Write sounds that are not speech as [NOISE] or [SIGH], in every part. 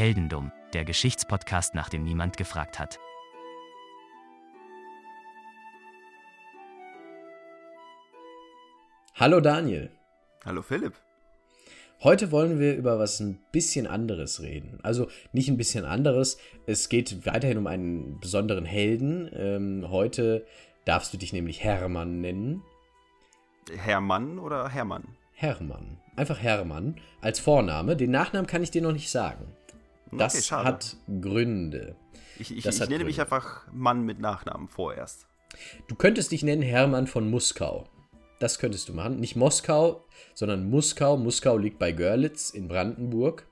Heldendum, der Geschichtspodcast, nach dem niemand gefragt hat. Hallo Daniel. Hallo Philipp. Heute wollen wir über was ein bisschen anderes reden. Also nicht ein bisschen anderes. Es geht weiterhin um einen besonderen Helden. Ähm, heute darfst du dich nämlich Hermann nennen. Hermann oder Hermann? Hermann. Einfach Hermann als Vorname. Den Nachnamen kann ich dir noch nicht sagen. Das okay, hat Gründe. Ich, ich, ich nenne Gründe. mich einfach Mann mit Nachnamen vorerst. Du könntest dich nennen Hermann von Muskau. Das könntest du machen. Nicht Moskau, sondern Muskau. Muskau liegt bei Görlitz in Brandenburg.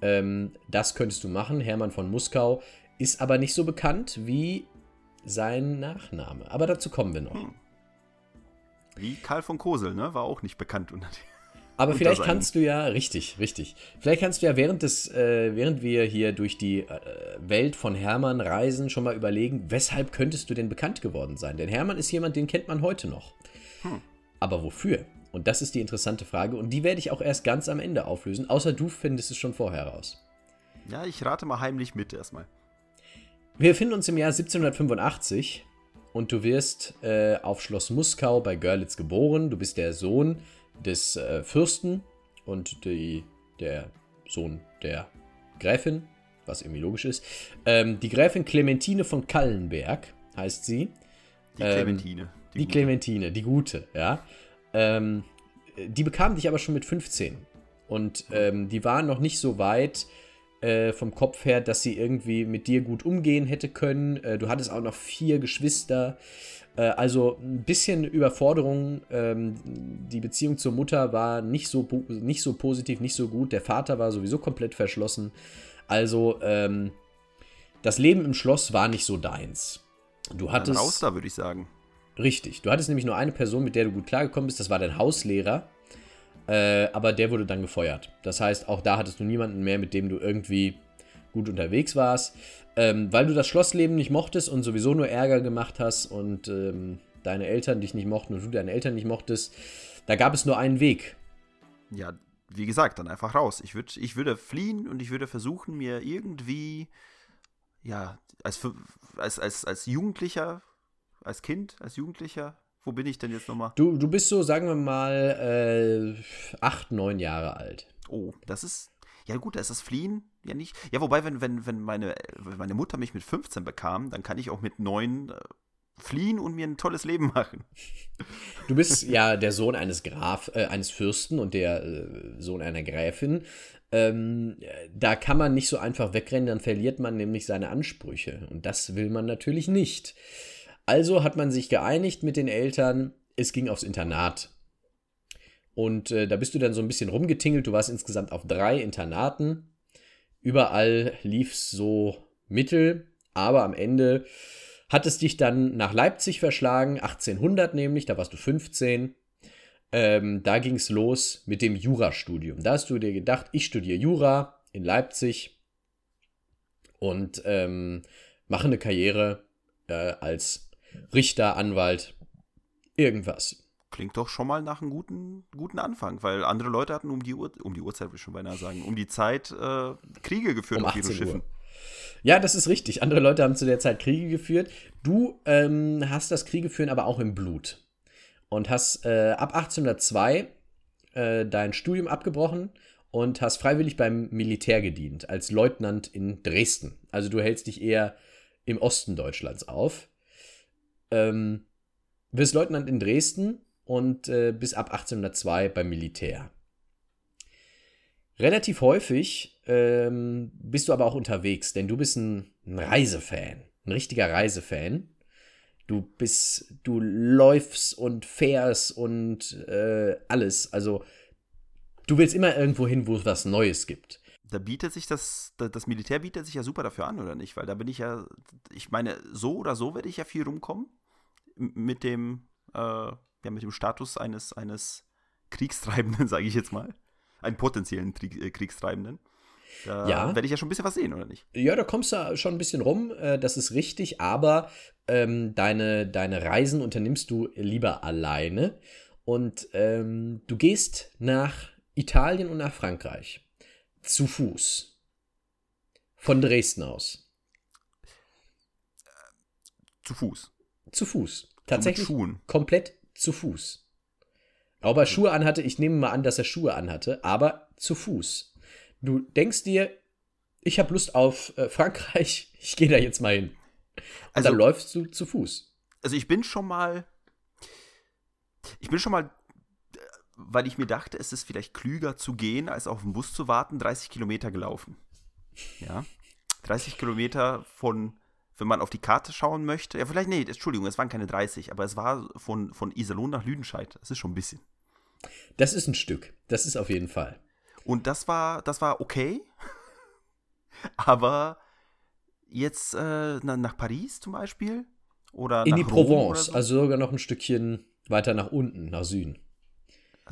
Ähm, das könntest du machen. Hermann von Muskau ist aber nicht so bekannt wie sein Nachname. Aber dazu kommen wir noch. Hm. Wie Karl von Kosel, ne? War auch nicht bekannt unter Aber vielleicht kannst du ja, richtig, richtig. Vielleicht kannst du ja während des, äh, während wir hier durch die äh, Welt von Hermann reisen, schon mal überlegen, weshalb könntest du denn bekannt geworden sein? Denn Hermann ist jemand, den kennt man heute noch. Hm. Aber wofür? Und das ist die interessante Frage. Und die werde ich auch erst ganz am Ende auflösen, außer du findest es schon vorher raus. Ja, ich rate mal heimlich mit erstmal. Wir befinden uns im Jahr 1785 und du wirst äh, auf Schloss Muskau bei Görlitz geboren. Du bist der Sohn des äh, Fürsten und die, der Sohn der Gräfin, was irgendwie logisch ist. Ähm, die Gräfin Clementine von Kallenberg heißt sie. Die Ähm, Clementine. Die, gute. Clementine, die gute, ja. Ähm, die bekam dich aber schon mit 15. Und ähm, die war noch nicht so weit äh, vom Kopf her, dass sie irgendwie mit dir gut umgehen hätte können. Äh, du hattest auch noch vier Geschwister. Äh, also ein bisschen Überforderung. Ähm, die Beziehung zur Mutter war nicht so, nicht so positiv, nicht so gut. Der Vater war sowieso komplett verschlossen. Also ähm, das Leben im Schloss war nicht so deins. Du Dann hattest. raus da, würde ich sagen. Richtig. Du hattest nämlich nur eine Person, mit der du gut klargekommen bist. Das war dein Hauslehrer. Äh, aber der wurde dann gefeuert. Das heißt, auch da hattest du niemanden mehr, mit dem du irgendwie gut unterwegs warst. Ähm, weil du das Schlossleben nicht mochtest und sowieso nur Ärger gemacht hast und ähm, deine Eltern dich nicht mochten und du deine Eltern nicht mochtest, da gab es nur einen Weg. Ja, wie gesagt, dann einfach raus. Ich, würd, ich würde fliehen und ich würde versuchen, mir irgendwie, ja, als, als, als, als Jugendlicher, als Kind, als Jugendlicher, wo bin ich denn jetzt nochmal? Du, du bist so, sagen wir mal, äh, acht, neun Jahre alt. Oh, das ist. Ja gut, da ist das Fliehen ja nicht. Ja, wobei, wenn, wenn, wenn, meine, wenn meine Mutter mich mit 15 bekam, dann kann ich auch mit 9 äh, fliehen und mir ein tolles Leben machen. [LAUGHS] Du bist ja der Sohn eines Graf, äh, eines Fürsten und der äh, Sohn einer Gräfin. Ähm, da kann man nicht so einfach wegrennen, dann verliert man nämlich seine Ansprüche. Und das will man natürlich nicht. Also hat man sich geeinigt mit den Eltern, es ging aufs Internat. Und äh, da bist du dann so ein bisschen rumgetingelt. Du warst insgesamt auf drei Internaten. Überall lief es so mittel, aber am Ende hat es dich dann nach Leipzig verschlagen, 1800 nämlich, da warst du 15. Ähm, da ging es los mit dem Jurastudium. Da hast du dir gedacht, ich studiere Jura in Leipzig und ähm, mache eine Karriere äh, als Richter, Anwalt, irgendwas. Klingt doch schon mal nach einem guten, guten Anfang, weil andere Leute hatten um die Uhr, um die Uhrzeit, würde ich schon beinahe sagen, um die Zeit äh, Kriege geführt Um auf ihren 18 Uhr. Schiffen. Ja, das ist richtig. Andere Leute haben zu der Zeit Kriege geführt. Du ähm, hast das Kriege führen aber auch im Blut. Und hast äh, ab 1802 äh, dein Studium abgebrochen und hast freiwillig beim Militär gedient, als Leutnant in Dresden. Also du hältst dich eher im Osten Deutschlands auf. Ähm, wirst Leutnant in Dresden und äh, bis ab 1802 beim Militär. Relativ häufig ähm, bist du aber auch unterwegs, denn du bist ein, ein Reisefan, ein richtiger Reisefan. Du bist, du läufst und fährst und äh, alles. Also du willst immer irgendwo hin, wo es was Neues gibt. Da bietet sich das, da- das Militär bietet sich ja super dafür an, oder nicht? Weil da bin ich ja, ich meine, so oder so werde ich ja viel rumkommen mit dem, äh, ja, mit dem Status eines, eines Kriegstreibenden, [LAUGHS] sage ich jetzt mal. Einen potenziellen Krieg, äh, Kriegstreibenden. Da Ja. werde ich ja schon ein bisschen was sehen, oder nicht? Ja, da kommst du schon ein bisschen rum, äh, das ist richtig, aber ähm, deine, deine Reisen unternimmst du lieber alleine und ähm, du gehst nach Italien und nach Frankreich zu Fuß. Von Dresden aus. Zu Fuß. Zu Fuß. Tatsächlich Schuhen. komplett zu Fuß. Ob er Schuhe anhatte, ich nehme mal an, dass er Schuhe anhatte, aber zu Fuß. Du denkst dir, ich habe Lust auf äh, Frankreich, [LAUGHS] ich gehe da jetzt mal hin. Und Also- dann läufst du zu Fuß. Also ich bin schon mal. Ich bin schon mal, äh, weil ich mir dachte, es ist vielleicht klüger zu gehen, als auf den Bus zu warten, 30 Kilometer gelaufen. Ja. 30 Kilometer von, wenn man auf die Karte schauen möchte. Ja, vielleicht, nee, Entschuldigung, es waren keine 30, aber es war von, von Iserlohn nach Lüdenscheid. Das ist schon ein bisschen. Das ist ein Stück. Das ist auf jeden Fall. Und das war, das war okay. [LAUGHS] Aber jetzt äh, na, nach Paris zum Beispiel oder In die Rom Provence, so. also sogar noch ein Stückchen weiter nach unten, nach Süden.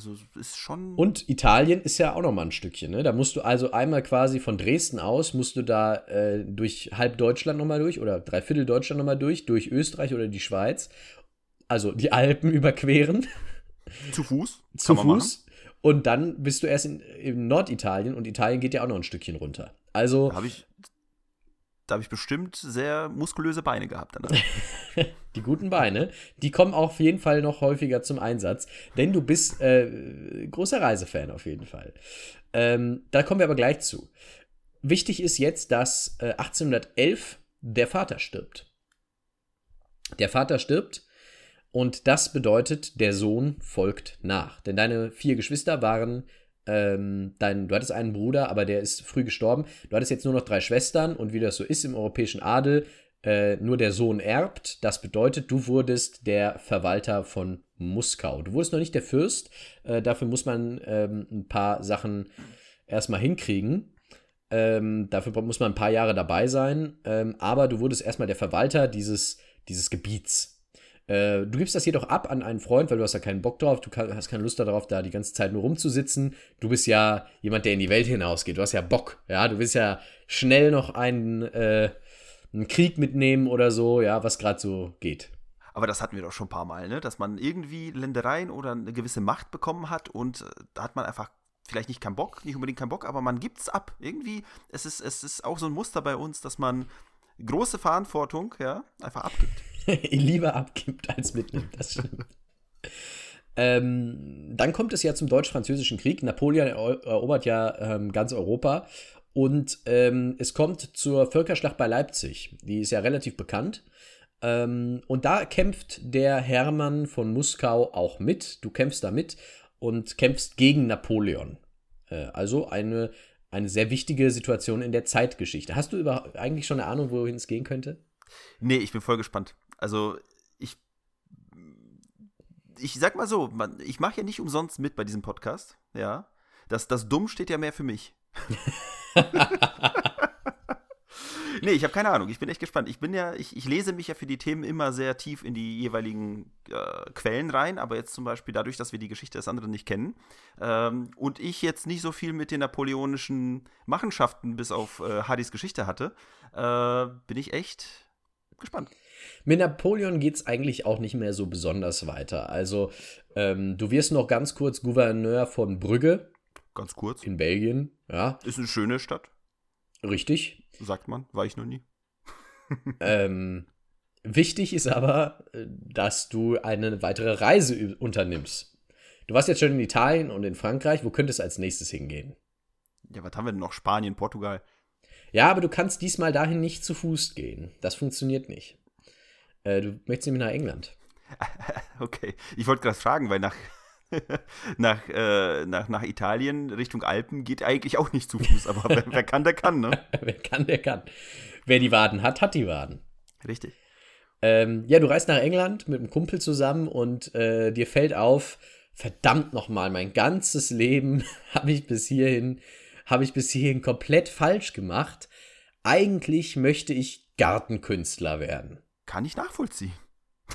Also ist schon. Und Italien ist ja auch noch mal ein Stückchen, ne? Da musst du also einmal quasi von Dresden aus, musst du da äh, durch halb Deutschland noch mal durch oder dreiviertel Deutschland noch mal durch, durch Österreich oder die Schweiz. Also die Alpen [LAUGHS] überqueren zu Fuß. zu. Fuß. Und dann bist du erst in, in Norditalien und Italien geht ja auch noch ein Stückchen runter. Also Da habe ich, da hab ich bestimmt sehr muskulöse Beine gehabt danach. [LAUGHS] die guten Beine, die kommen auch auf jeden Fall noch häufiger zum Einsatz, denn du bist äh, großer Reisefan auf jeden Fall. Ähm, da kommen wir aber gleich zu. Wichtig ist jetzt, dass äh, 1811 der Vater stirbt. Der Vater stirbt und das bedeutet, der Sohn folgt nach. Denn deine vier Geschwister waren, ähm, dein, du hattest einen Bruder, aber der ist früh gestorben. Du hattest jetzt nur noch drei Schwestern und wie das so ist im europäischen Adel, äh, nur der Sohn erbt. Das bedeutet, du wurdest der Verwalter von Muskau. Du wurdest noch nicht der Fürst. Äh, dafür muss man ähm, ein paar Sachen erstmal hinkriegen. Ähm, dafür muss man ein paar Jahre dabei sein. Ähm, aber du wurdest erstmal der Verwalter dieses, dieses Gebiets. Äh, du gibst das jedoch ab an einen Freund, weil du hast ja keinen Bock drauf, du hast keine Lust darauf, da die ganze Zeit nur rumzusitzen. Du bist ja jemand, der in die Welt hinausgeht. Du hast ja Bock, ja. Du willst ja schnell noch einen, äh, einen Krieg mitnehmen oder so, ja, was gerade so geht. Aber das hatten wir doch schon ein paar Mal, ne? Dass man irgendwie Ländereien oder eine gewisse Macht bekommen hat und äh, da hat man einfach vielleicht nicht keinen Bock, nicht unbedingt keinen Bock, aber man gibt's ab. Irgendwie, es ist, es ist auch so ein Muster bei uns, dass man große Verantwortung, ja, einfach abgibt. [LAUGHS] lieber abgibt als mitnimmt. Das stimmt. ähm, dann kommt es ja zum Deutsch-Französischen Krieg. Napoleon ero- erobert ja ähm, ganz Europa. Und ähm, es kommt zur Völkerschlacht bei Leipzig. Die ist ja relativ bekannt. Ähm, und da kämpft der Hermann von Muskau auch mit. Du kämpfst da mit und kämpfst gegen Napoleon. Äh, also eine, eine sehr wichtige Situation in der Zeitgeschichte. Hast du über, eigentlich schon eine Ahnung, wohin es gehen könnte? Nee, ich bin voll gespannt. Also, ich. Ich sag mal so, man, ich mache ja nicht umsonst mit bei diesem Podcast, ja. Das, das Dumm steht ja mehr für mich. [LAUGHS] nee, ich habe keine Ahnung. Ich bin echt gespannt. Ich bin ja, ich, ich lese mich ja für die Themen immer sehr tief in die jeweiligen äh, Quellen rein, aber jetzt zum Beispiel dadurch, dass wir die Geschichte des anderen nicht kennen ähm, und ich jetzt nicht so viel mit den napoleonischen Machenschaften bis auf äh, Hardys Geschichte hatte, äh, bin ich echt gespannt. Mit Napoleon geht es eigentlich auch nicht mehr so besonders weiter. Also, ähm, du wirst noch ganz kurz Gouverneur von Brügge Ganz kurz. in Belgien. Ja, Ist eine schöne Stadt, richtig. sagt man. War ich noch nie. [LAUGHS] ähm, wichtig ist aber, äh, dass du eine weitere Reise unternimmst. Du warst jetzt schon in Italien und in Frankreich. Wo könntest du als nächstes hingehen? Ja, was haben wir denn noch? Spanien, Portugal. Ja, aber du kannst diesmal dahin nicht zu Fuß gehen. Das funktioniert nicht. Äh, du möchtest nämlich nach England. [LAUGHS] Okay. Ich wollte gerade fragen, weil nach, [LAUGHS] nach, äh, nach, nach Italien Richtung Alpen geht eigentlich auch nicht zu Fuß, aber wer, wer kann, der kann, ne? [LAUGHS] Wer kann, der kann. Wer die Waden hat, hat die Waden. Richtig. Ähm, ja, du reist nach England mit einem Kumpel zusammen und äh, dir fällt auf, verdammt nochmal, mein ganzes Leben [LAUGHS] habe ich bis hierhin, habe ich bis hierhin komplett falsch gemacht. Eigentlich möchte ich Gartenkünstler werden. Kann ich nachvollziehen.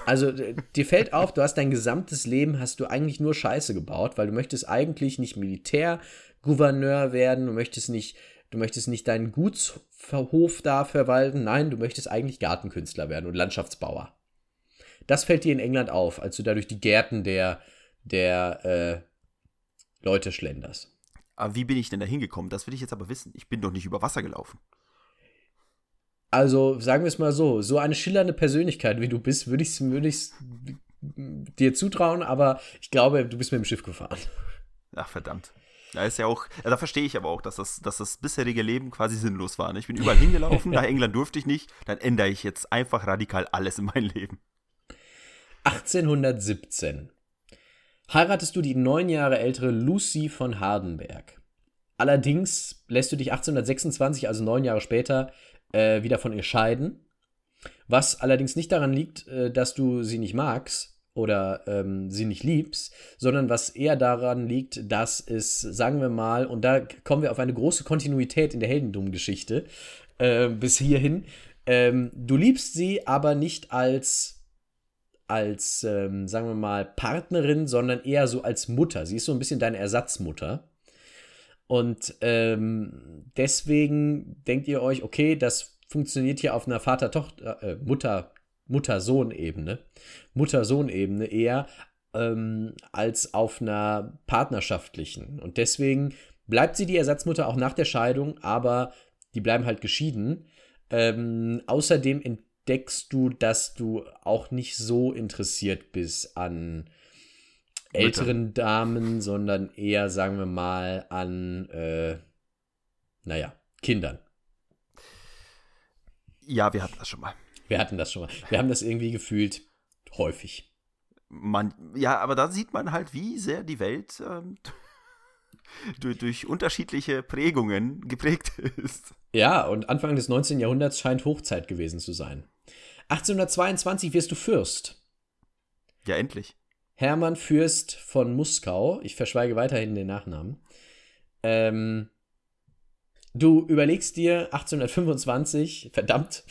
Also d- dir fällt auf, du hast dein gesamtes Leben, hast du eigentlich nur Scheiße gebaut, weil du möchtest eigentlich nicht Militärgouverneur werden, du möchtest nicht, du möchtest nicht deinen Gutshof da verwalten, nein, du möchtest eigentlich Gartenkünstler werden und Landschaftsbauer. Das fällt dir in England auf, als du da durch die Gärten der, der äh, Leute schlenderst. Aber wie bin ich denn da hingekommen? Das will ich jetzt aber wissen. Ich bin doch nicht über Wasser gelaufen. Also sagen wir es mal so, so eine schillernde Persönlichkeit wie du bist, würde ich es würd dir zutrauen, aber ich glaube, du bist mit dem Schiff gefahren. Ach, verdammt. Da ist ja auch, da verstehe ich aber auch, dass das, dass das bisherige Leben quasi sinnlos war. Ne? Ich bin überall hingelaufen, [LAUGHS] nach England durfte ich nicht, dann ändere ich jetzt einfach radikal alles in meinem Leben. 1817 heiratest du die neun Jahre ältere Lucy von Hardenberg. Allerdings lässt du dich 1826, also neun Jahre später, äh, wieder von ihr scheiden. Was allerdings nicht daran liegt, äh, dass du sie nicht magst, oder ähm, sie nicht liebst, sondern was eher daran liegt, dass es, sagen wir mal, und da kommen wir auf eine große Kontinuität in der Heldentum-Geschichte äh, bis hierhin, ähm, du liebst sie aber nicht als, als ähm, sagen wir mal, Partnerin, sondern eher so als Mutter. Sie ist so ein bisschen deine Ersatzmutter. Und ähm, deswegen denkt ihr euch, okay, das funktioniert hier auf einer Vater-Tochter, äh, Mutter, Mutter-Sohn-Ebene, Mutter-Sohn-Ebene eher ähm, als auf einer partnerschaftlichen. Und deswegen bleibt sie die Ersatzmutter auch nach der Scheidung, aber die bleiben halt geschieden. Ähm, außerdem entdeckst du, dass du auch nicht so interessiert bist an älteren Mütter. Damen, sondern eher, sagen wir mal, an, äh, naja, Kindern. Ja, wir hatten das schon mal. Wir hatten das schon mal. Wir haben das irgendwie gefühlt häufig. Man, ja, aber da sieht man halt, wie sehr die Welt ähm, [LAUGHS] durch, durch, unterschiedliche Prägungen geprägt ist. Ja, und Anfang des 19. Jahrhunderts scheint Hochzeit gewesen zu sein. 1822 wirst du Fürst. Ja, endlich. Hermann Fürst von Muskau. Ich verschweige weiterhin den Nachnamen. Ähm, du überlegst dir 1825, verdammt,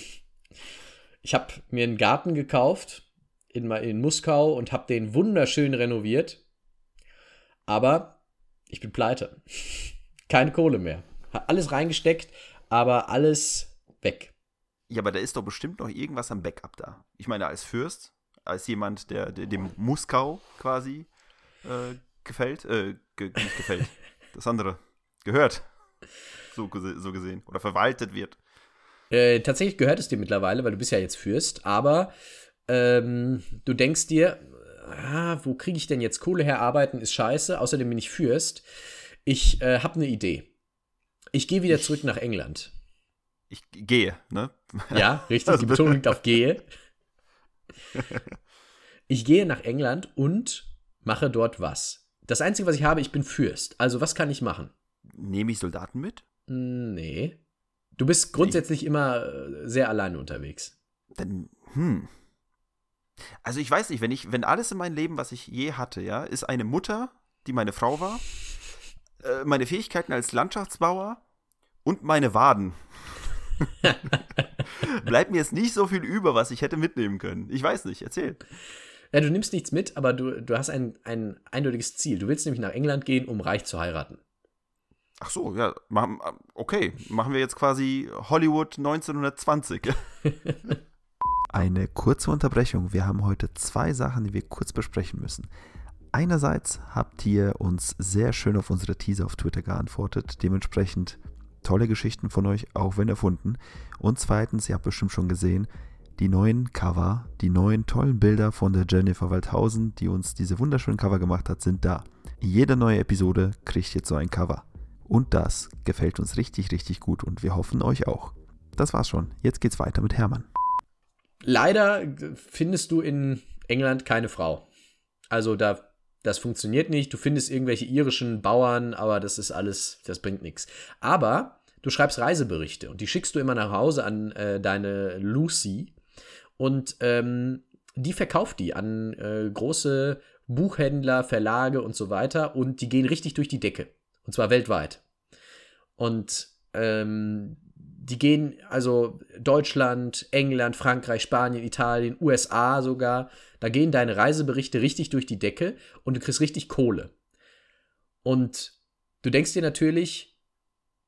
ich habe mir einen Garten gekauft in, in Muskau und habe den wunderschön renoviert. Aber ich bin pleite. [LAUGHS] Keine Kohle mehr. Hat alles reingesteckt, aber alles weg. Ja, aber da ist doch bestimmt noch irgendwas am Backup da. Ich meine, als Fürst, als jemand, der, der dem Muskau quasi äh, gefällt, äh, ge nicht gefällt, [LAUGHS] das andere gehört, so, so gesehen, oder verwaltet wird. Äh, tatsächlich gehört es dir mittlerweile, weil du bist ja jetzt Fürst, aber ähm, du denkst dir, ah, wo kriege ich denn jetzt Kohle her? Arbeiten ist scheiße, außerdem bin ich Fürst. Ich äh, habe eine Idee. Ich gehe wieder zurück nach England. Ich gehe, ne? Ja, richtig, die [LAUGHS] Betonung liegt auf gehe. [LAUGHS] Ich gehe nach England und mache dort was. Das Einzige, was ich habe, ich bin Fürst. Also, was kann ich machen? Nehme ich Soldaten mit? Nee. Du bist grundsätzlich ich, immer äh, sehr alleine unterwegs. Dann, hm. Also ich weiß nicht, wenn ich, wenn alles in meinem Leben, was ich je hatte, ja, ist eine Mutter, die meine Frau war, äh, meine Fähigkeiten als Landschaftsbauer und meine Waden. [LAUGHS] Bleibt mir jetzt nicht so viel über, was ich hätte mitnehmen können. Ich weiß nicht, erzähl. Ja, du nimmst nichts mit, aber du, du hast ein, ein eindeutiges Ziel. Du willst nämlich nach England gehen, um reich zu heiraten. Ach so, ja, okay. Machen wir jetzt quasi Hollywood 1920. [LAUGHS] Eine kurze Unterbrechung. Wir haben heute zwei Sachen, die wir kurz besprechen müssen. Einerseits habt ihr uns sehr schön auf unsere Teaser auf Twitter geantwortet. Dementsprechend tolle Geschichten von euch, auch wenn erfunden. Und zweitens, ihr habt bestimmt schon gesehen, die neuen Cover, die neuen tollen Bilder von der Jennifer Waldhausen, die uns diese wunderschönen Cover gemacht hat, sind da. Jede neue Episode kriegt jetzt so ein Cover. Und das gefällt uns richtig, richtig gut und wir hoffen euch auch. Das war's schon. Jetzt geht's weiter mit Hermann. Leider findest du in England keine Frau. Also da das funktioniert nicht. Du findest irgendwelche irischen Bauern, aber das ist alles, das bringt nichts. Aber du schreibst Reiseberichte und die schickst du immer nach Hause an äh, deine Lucy und ähm, die verkauft die an äh, große Buchhändler, Verlage und so weiter und die gehen richtig durch die Decke. Und zwar weltweit. Und ähm, die gehen also Deutschland, England, Frankreich, Spanien, Italien, USA sogar. Da gehen deine Reiseberichte richtig durch die Decke und du kriegst richtig Kohle. Und du denkst dir natürlich,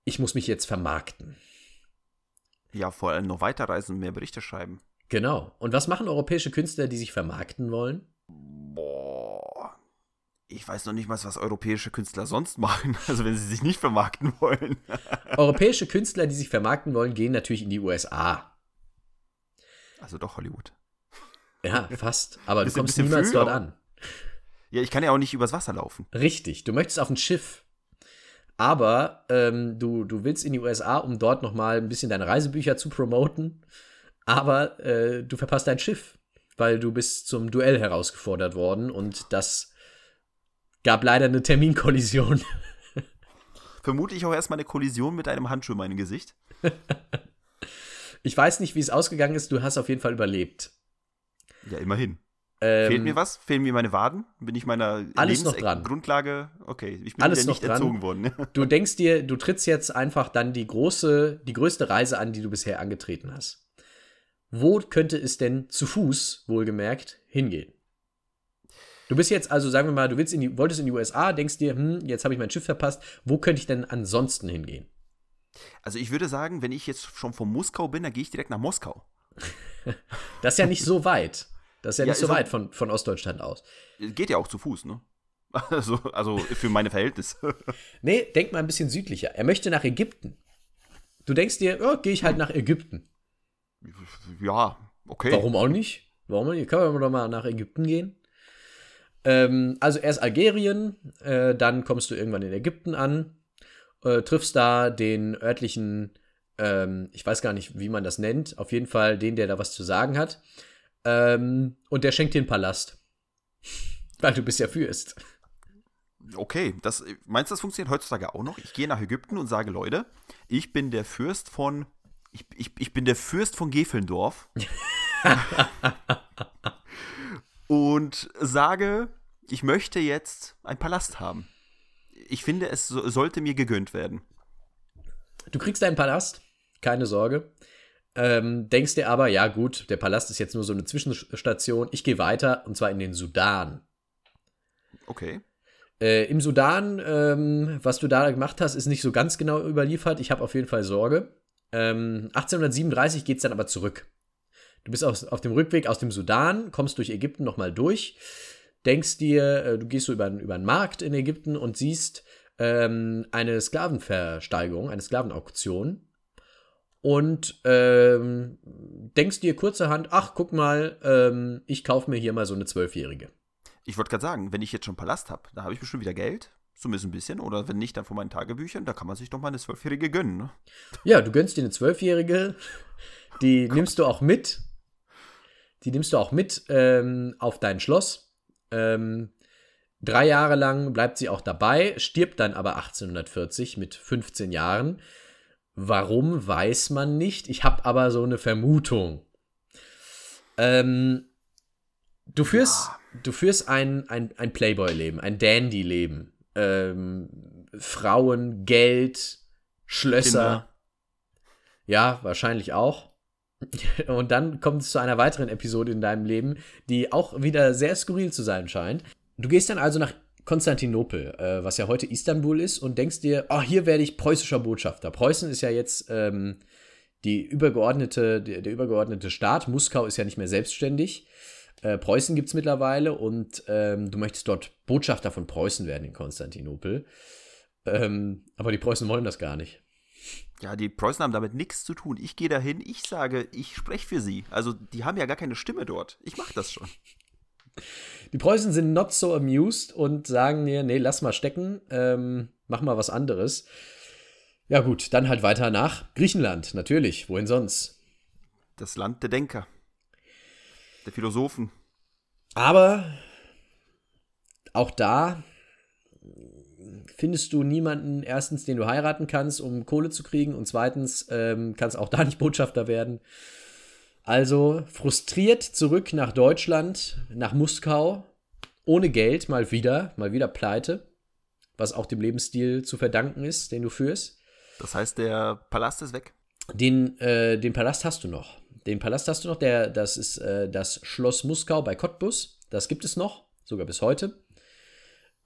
ich muss mich jetzt vermarkten. Ja, vor allem noch weiterreisen und mehr Berichte schreiben. Genau. Und was machen europäische Künstler, die sich vermarkten wollen? Ich weiß noch nicht mal, was europäische Künstler sonst machen, [LAUGHS] also wenn sie sich nicht vermarkten wollen. [LAUGHS] europäische Künstler, die sich vermarkten wollen, gehen natürlich in die USA. Also doch Hollywood. Ja, fast. Aber du kommst niemals dort an. Ja, ich kann ja auch nicht übers Wasser laufen. Richtig, du möchtest auf ein Schiff. Aber ähm, du, du willst in die USA, um dort nochmal ein bisschen deine Reisebücher zu promoten. Aber äh, du verpasst dein Schiff, weil du bist zum Duell herausgefordert worden und das gab leider eine Terminkollision. Vermute ich auch erstmal eine Kollision mit einem Handschuh in meinem Gesicht. Ich weiß nicht, wie es ausgegangen ist, du hast auf jeden Fall überlebt. Ja, immerhin. Ähm, Fehlt mir was? Fehlen mir meine Waden? Bin ich meiner Alles noch dran. Grundlage? Okay, ich bin Alles noch nicht dran. erzogen worden. [LAUGHS] Du denkst dir, du trittst jetzt einfach dann die große, die größte Reise an, die du bisher angetreten hast. Wo könnte es denn zu Fuß, wohlgemerkt, hingehen? Du bist jetzt, also sagen wir mal, du willst in die, wolltest in die USA, denkst dir, hm, jetzt habe ich mein Schiff verpasst, wo könnte ich denn ansonsten hingehen? Also ich würde sagen, wenn ich jetzt schon von Moskau bin, dann gehe ich direkt nach Moskau. [LAUGHS] Das ist ja nicht so weit. Das ist ja Ja, nicht so weit von, von Ostdeutschland aus. Geht ja auch zu Fuß, ne? [LAUGHS] Also, also für meine Verhältnisse. [LAUGHS] Nee, denk mal ein bisschen südlicher. Er möchte nach Ägypten. Du denkst dir, oh, gehe ich halt nach Ägypten. ja, okay. Warum auch nicht? Warum nicht? Kann man doch mal nach Ägypten gehen. Ähm, also erst Algerien, äh, dann kommst du irgendwann in Ägypten an, äh, triffst da den örtlichen, ähm, ich weiß gar nicht, wie man das nennt, auf jeden Fall den, der da was zu sagen hat. Ähm, und der schenkt dir einen Palast. [LAUGHS] Weil du bist ja Fürst. Okay, das, meinst du, das funktioniert heutzutage auch noch? Ich gehe nach Ägypten und sage, Leute, ich bin der Fürst von, ich, ich, ich bin der Fürst von Gefelndorf. [LAUGHS] und sage, ich möchte jetzt einen Palast haben. Ich finde, es so, sollte mir gegönnt werden. Du kriegst deinen Palast, keine Sorge. Ähm, denkst dir aber, ja gut, der Palast ist jetzt nur so eine Zwischenstation. Ich gehe weiter und zwar in den Sudan. Okay. Äh, Im Sudan, ähm, was du da gemacht hast, ist nicht so ganz genau überliefert. Ich habe auf jeden Fall Sorge. Ähm, 1837 geht es dann aber zurück. Du bist auf, auf dem Rückweg aus dem Sudan, kommst durch Ägypten nochmal durch, denkst dir, äh, du gehst so über, über einen Markt in Ägypten und siehst ähm, eine Sklavenversteigerung, eine Sklavenauktion. Und ähm, denkst dir kurzerhand, ach, guck mal, ähm, ich kaufe mir hier mal so eine Zwölfjährige. Ich wollte gerade sagen, wenn ich jetzt schon Palast habe, da habe ich bestimmt wieder Geld. Zumindest ein bisschen. Oder wenn nicht, dann von meinen Tagebüchern. Da kann man sich doch mal eine Zwölfjährige gönnen. Ne? Ja, du gönnst dir eine Zwölfjährige, die nimmst du auch mit. Die nimmst du auch mit ähm, auf dein Schloss. Ähm, drei Jahre lang bleibt sie auch dabei, stirbt dann aber 1840 mit 15 Jahren. Warum, weiß man nicht. Ich habe aber so eine Vermutung. Ähm, du führst, du führst ein, ein, ein Playboy-Leben, ein Dandy-Leben. Ähm, Frauen, Geld, Schlösser. Kinder. Ja, wahrscheinlich auch. [LAUGHS] Und dann kommt es zu einer weiteren Episode in deinem Leben, die auch wieder sehr skurril zu sein scheint. Du gehst dann also nach Konstantinopel, äh, was ja heute Istanbul ist, und denkst dir, oh, hier werde ich preußischer Botschafter. Preußen ist ja jetzt ähm, die übergeordnete, der, der übergeordnete Staat. Moskau ist ja nicht mehr selbstständig. Äh, Preußen gibt es mittlerweile und ähm, du möchtest dort Botschafter von Preußen werden in Konstantinopel. Ähm, aber die Preußen wollen das gar nicht. Ja, die Preußen haben damit nichts zu tun. Ich gehe dahin, ich sage, ich spreche für sie. Also, die haben ja gar keine Stimme dort. Ich mache das schon. [LAUGHS] Die Preußen sind not so amused und sagen mir, nee, lass mal stecken, ähm, mach mal was anderes. Ja gut, dann halt weiter nach Griechenland, natürlich, wohin sonst. Das Land der Denker. Der Philosophen. Aber auch da findest du niemanden, erstens, den du heiraten kannst, um Kohle zu kriegen und zweitens ähm, kannst auch da nicht Botschafter werden. Also frustriert zurück nach Deutschland, nach Moskau, ohne Geld, mal wieder, mal wieder pleite, was auch dem Lebensstil zu verdanken ist, den du führst. Das heißt, der Palast ist weg. Den, äh, den Palast hast du noch. Den Palast hast du noch, der, das ist äh, das Schloss Muskau bei Cottbus. Das gibt es noch, sogar bis heute.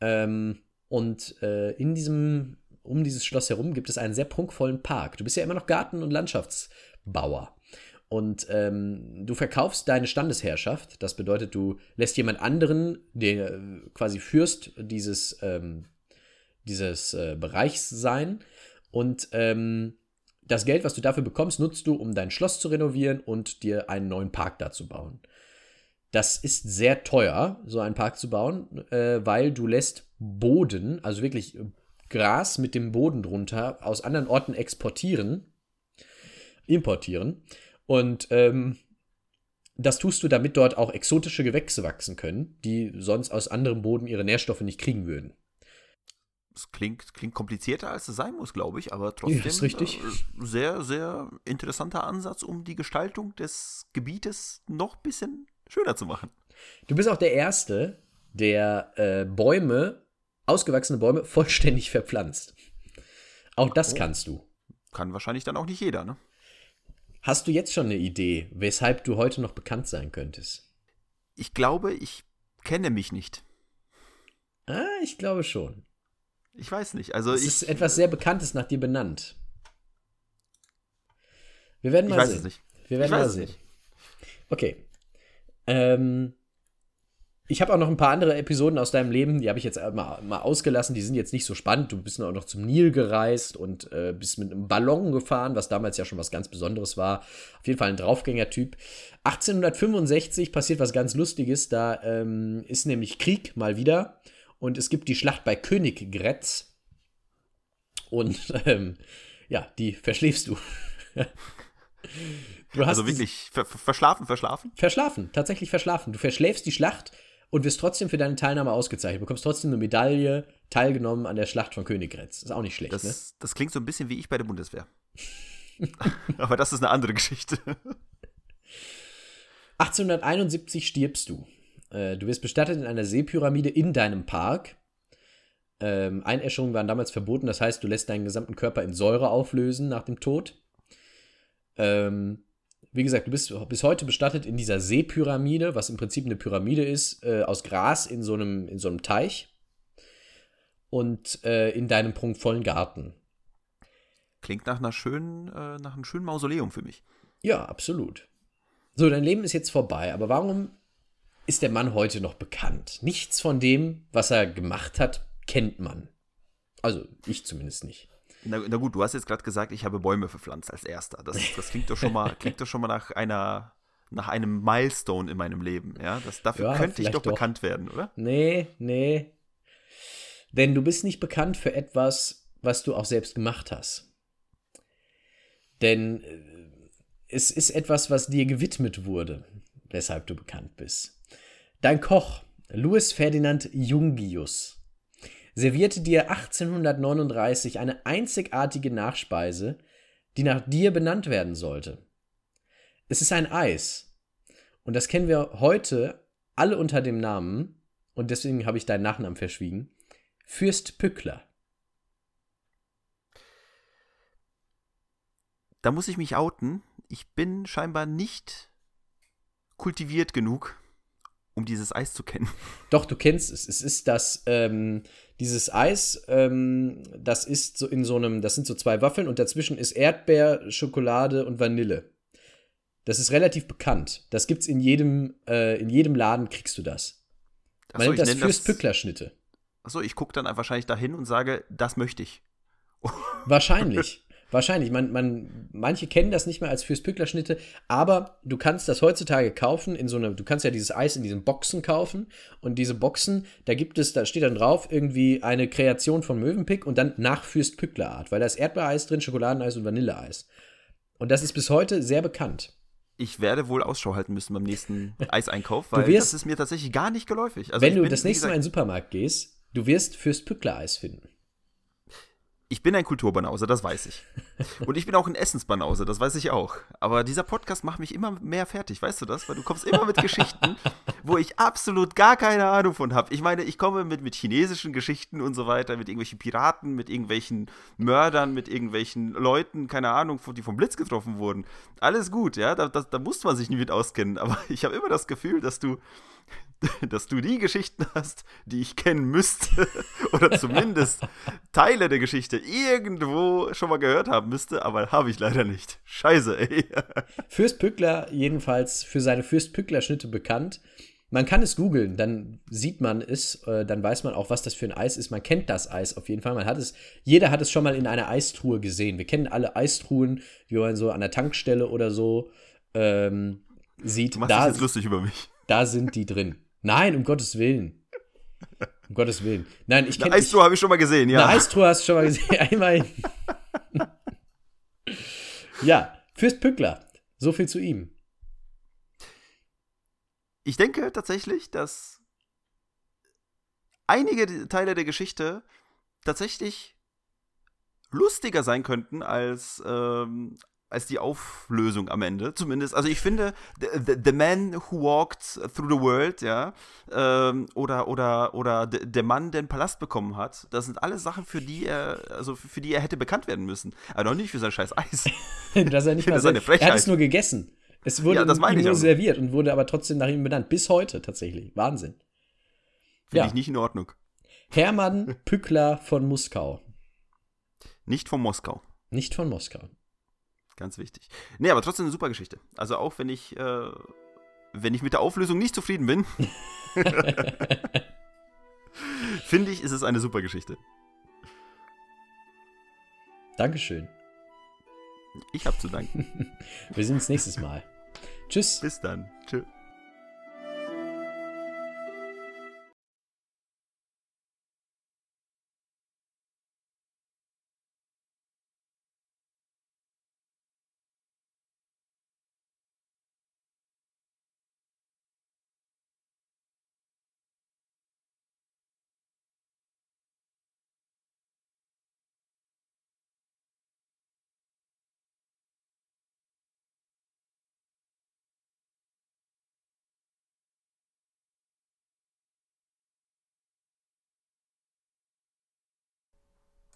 Ähm, und äh, in diesem, um dieses Schloss herum gibt es einen sehr prunkvollen Park. Du bist ja immer noch Garten- und Landschaftsbauer. Und ähm, du verkaufst deine Standesherrschaft. Das bedeutet, du lässt jemand anderen, der äh, quasi Fürst dieses, ähm, dieses äh, Bereichs sein. Und ähm, das Geld, was du dafür bekommst, nutzt du, um dein Schloss zu renovieren und dir einen neuen Park da zu bauen. Das ist sehr teuer, so einen Park zu bauen, äh, weil du lässt Boden, also wirklich Gras mit dem Boden drunter, aus anderen Orten exportieren, importieren. Und ähm, das tust du, damit dort auch exotische Gewächse wachsen können, die sonst aus anderem Boden ihre Nährstoffe nicht kriegen würden. Das klingt, klingt komplizierter, als es sein muss, glaube ich, aber trotzdem ja, ist richtig. Äh, sehr, sehr interessanter Ansatz, um die Gestaltung des Gebietes noch ein bisschen schöner zu machen. Du bist auch der Erste, der äh, Bäume, ausgewachsene Bäume, vollständig verpflanzt. Auch das oh. kannst du. Kann wahrscheinlich dann auch nicht jeder, ne? Hast du jetzt schon eine Idee, weshalb du heute noch bekannt sein könntest? Ich glaube, ich kenne mich nicht. Ah, ich glaube schon. Ich weiß nicht. Also es ich, ist etwas sehr Bekanntes nach dir benannt. Wir werden mal ich weiß sehen. Es nicht. Wir werden mal sehen. Okay. Ähm, ich habe auch noch ein paar andere Episoden aus deinem Leben, die habe ich jetzt mal, mal, ausgelassen. Die sind jetzt nicht so spannend. Du bist auch noch zum Nil gereist und äh, bist mit einem Ballon gefahren, was damals ja schon was ganz Besonderes war. Auf jeden Fall ein Draufgänger-Typ. 1865 passiert was ganz Lustiges. Da ähm, ist nämlich Krieg mal wieder. Und es gibt die Schlacht bei Königgrätz. Und [LAUGHS] ähm, ja, die verschläfst du. [LAUGHS] also wirklich ver verschlafen, verschlafen? Verschlafen, tatsächlich verschlafen. Du verschläfst die Schlacht und wirst trotzdem für deine Teilnahme ausgezeichnet. Du bekommst trotzdem eine Medaille, teilgenommen an der Schlacht von Königgrätz. Ist auch nicht schlecht, das, ne? Das klingt so ein bisschen wie ich bei der Bundeswehr. [LAUGHS] Aber das ist eine andere Geschichte. 1871 stirbst du. Äh, du wirst bestattet in einer Seepyramide in deinem Park. Ähm, Einäscherungen waren damals verboten, das heißt, du lässt deinen gesamten Körper in Säure auflösen nach dem Tod. Ähm, wie gesagt, du bist bis heute bestattet in dieser Seepyramide, was im Prinzip eine Pyramide ist, äh, aus Gras in so einem, in so einem Teich. Und äh, in deinem prunkvollen Garten. Klingt nach einer schönen, äh, nach einem schönen Mausoleum für mich. Ja, absolut. So, dein Leben ist jetzt vorbei, aber warum ist der Mann heute noch bekannt? Nichts von dem, was er gemacht hat, kennt man. Also, ich zumindest nicht. Na, na, gut, du hast jetzt gerade gesagt, ich habe Bäume verpflanzt als erster. Das, das klingt doch schon mal, [LAUGHS] klingt doch schon mal nach einer nach einem Milestone in meinem Leben, ja? Das, dafür ja, könnte ich doch, doch bekannt werden, oder? Nee, nee. Denn du bist nicht bekannt für etwas, was du auch selbst gemacht hast. Denn äh, es ist etwas, was dir gewidmet wurde, weshalb du bekannt bist. Dein Koch, Louis Ferdinand Jungius, servierte dir 1839 eine einzigartige Nachspeise, die nach dir benannt werden sollte. Es ist ein Eis. Und das kennen wir heute alle unter dem Namen, und deswegen habe ich deinen Nachnamen verschwiegen, Fürst Pückler. Da muss ich mich outen. Ich bin scheinbar nicht kultiviert genug, um dieses Eis zu kennen. Doch, du kennst es. Es ist das, ähm, dieses Eis, ähm, das ist so in so einem, das sind so zwei Waffeln und dazwischen ist Erdbeer, Schokolade und Vanille. Das ist relativ bekannt. Das gibt's in jedem, äh, in jedem Laden kriegst du das. Man so, nennt das Fürst-Pückler-Schnitte. Achso, ich gucke dann wahrscheinlich dahin und sage, das möchte ich. Wahrscheinlich. Wahrscheinlich. Man, man, manche kennen das nicht mehr als Fürst-Pückler-Schnitte, aber du kannst das heutzutage kaufen in so einer, du kannst ja dieses Eis in diesen Boxen kaufen und diese Boxen, da gibt es, da steht dann drauf irgendwie eine Kreation von Möwenpick und dann nach Fürst-Pückler-Art, weil da ist Erdbeereis drin, Schokoladeneis und Vanilleeis. Und das ist bis heute sehr bekannt. Ich werde wohl Ausschau halten müssen beim nächsten [LAUGHS] Eiseinkauf, weil wirst, das ist mir tatsächlich gar nicht geläufig. Also wenn du bin, das nächste Mal in den Supermarkt gehst, du wirst Fürst-Pückler-Eis finden. Ich bin ein Kulturbanause, das weiß ich. Und ich bin auch ein Essensbanause, das weiß ich auch. Aber dieser Podcast macht mich immer mehr fertig, weißt du das? Weil du kommst immer mit Geschichten, wo ich absolut gar keine Ahnung von habe. Ich meine, ich komme mit, mit chinesischen Geschichten und so weiter, mit irgendwelchen Piraten, mit irgendwelchen Mördern, mit irgendwelchen Leuten, keine Ahnung, die vom Blitz getroffen wurden. Alles gut, ja, da, da, da muss man sich nie mit auskennen. Aber [LAUGHS] ich habe immer das Gefühl, dass du dass du die Geschichten hast, die ich kennen müsste [LAUGHS] oder zumindest Teile der Geschichte irgendwo schon mal gehört haben müsste, aber habe ich leider nicht. Scheiße, ey. [LAUGHS] Fürst Pückler jedenfalls für seine Fürst Pückler Schnitte bekannt. Man kann es googeln, dann sieht man es, äh, dann weiß man auch, was das für ein Eis ist. Man kennt das Eis auf jeden Fall. Man hat es, jeder hat es schon mal in einer Eistruhe gesehen. Wir kennen alle Eistruhen, wie man so an der Tankstelle oder so ähm, sieht. Du machst da, jetzt lustig über mich. da sind die drin. Nein, um Gottes Willen. Um Gottes Willen. Nein, ich kenne Eistruhe habe ich schon mal gesehen, ja. Eine Eistruhe hast du schon mal gesehen. [LAUGHS] Einmal. ja, Fürst Pückler. So viel zu ihm. Ich denke tatsächlich, dass einige Teile der Geschichte tatsächlich lustiger sein könnten als, ähm, als die Auflösung am Ende. Zumindest, also ich finde, The, the, the Man Who Walked Through the World, ja, ähm, oder, oder, oder der Mann, der einen Palast bekommen hat, das sind alles Sachen, für die er, also für die er hätte bekannt werden müssen. Aber noch nicht für sein scheiß Eis. [LAUGHS] Dass er nicht [LAUGHS] mal Das ist er hat es nur gegessen. Es wurde Ja, ihm nur serviert und wurde aber trotzdem nach ihm benannt. Bis heute tatsächlich. Wahnsinn. Finde Ja. ich nicht in Ordnung. Hermann Pückler von Muskau. Nicht von Moskau. Nicht von Moskau. Ganz wichtig. Nee, aber trotzdem eine super Geschichte. Also auch wenn ich, äh, wenn ich mit der Auflösung nicht zufrieden bin, [LAUGHS] finde ich, ist es eine super Geschichte. Dankeschön. Ich habe zu danken. [LAUGHS] Wir sehen uns nächstes Mal. Tschüss. Bis dann. Tschüss.